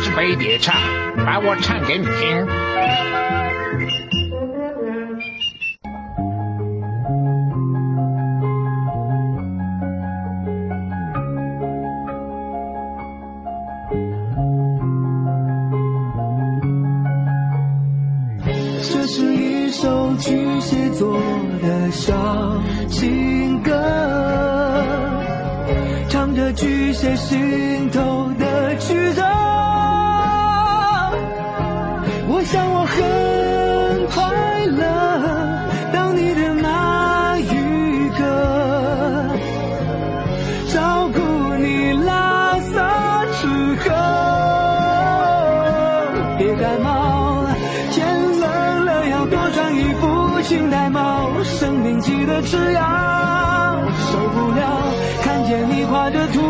是飞碟唱，把我唱给你听。这是一首巨蟹座的小情歌，巨蟹心头的曲折。我想我很快乐，当你的那一刻，照顾你拉撒之后，别感冒，天冷了要多穿衣服，请戴帽，生病记得吃药，受不了看见你画着图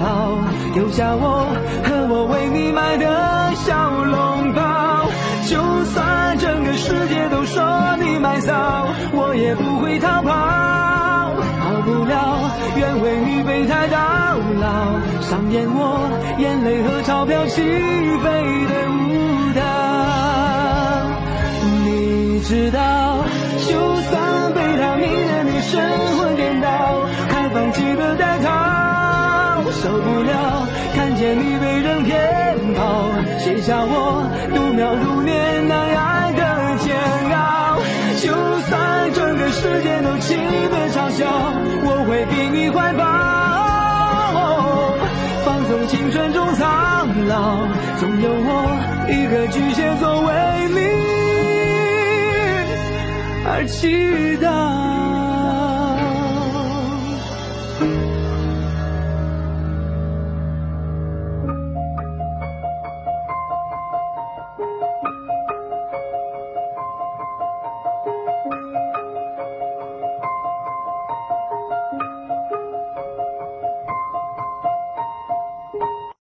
号，丢下我和我为你买的小笼包，就算整个世界都说你卖骚，我也不会逃跑。逃不了，愿为你备胎到老，上演我眼泪和钞票起飞的舞蹈。你知道，神魂颠倒，还放弃的戴套，受不了看见你被人骗跑，写下我度秒如年难挨的煎熬。就算整个世界都欺骗嘲笑，我会给你怀抱，放纵青春中苍老，总有我一个巨蟹座为你而祈祷。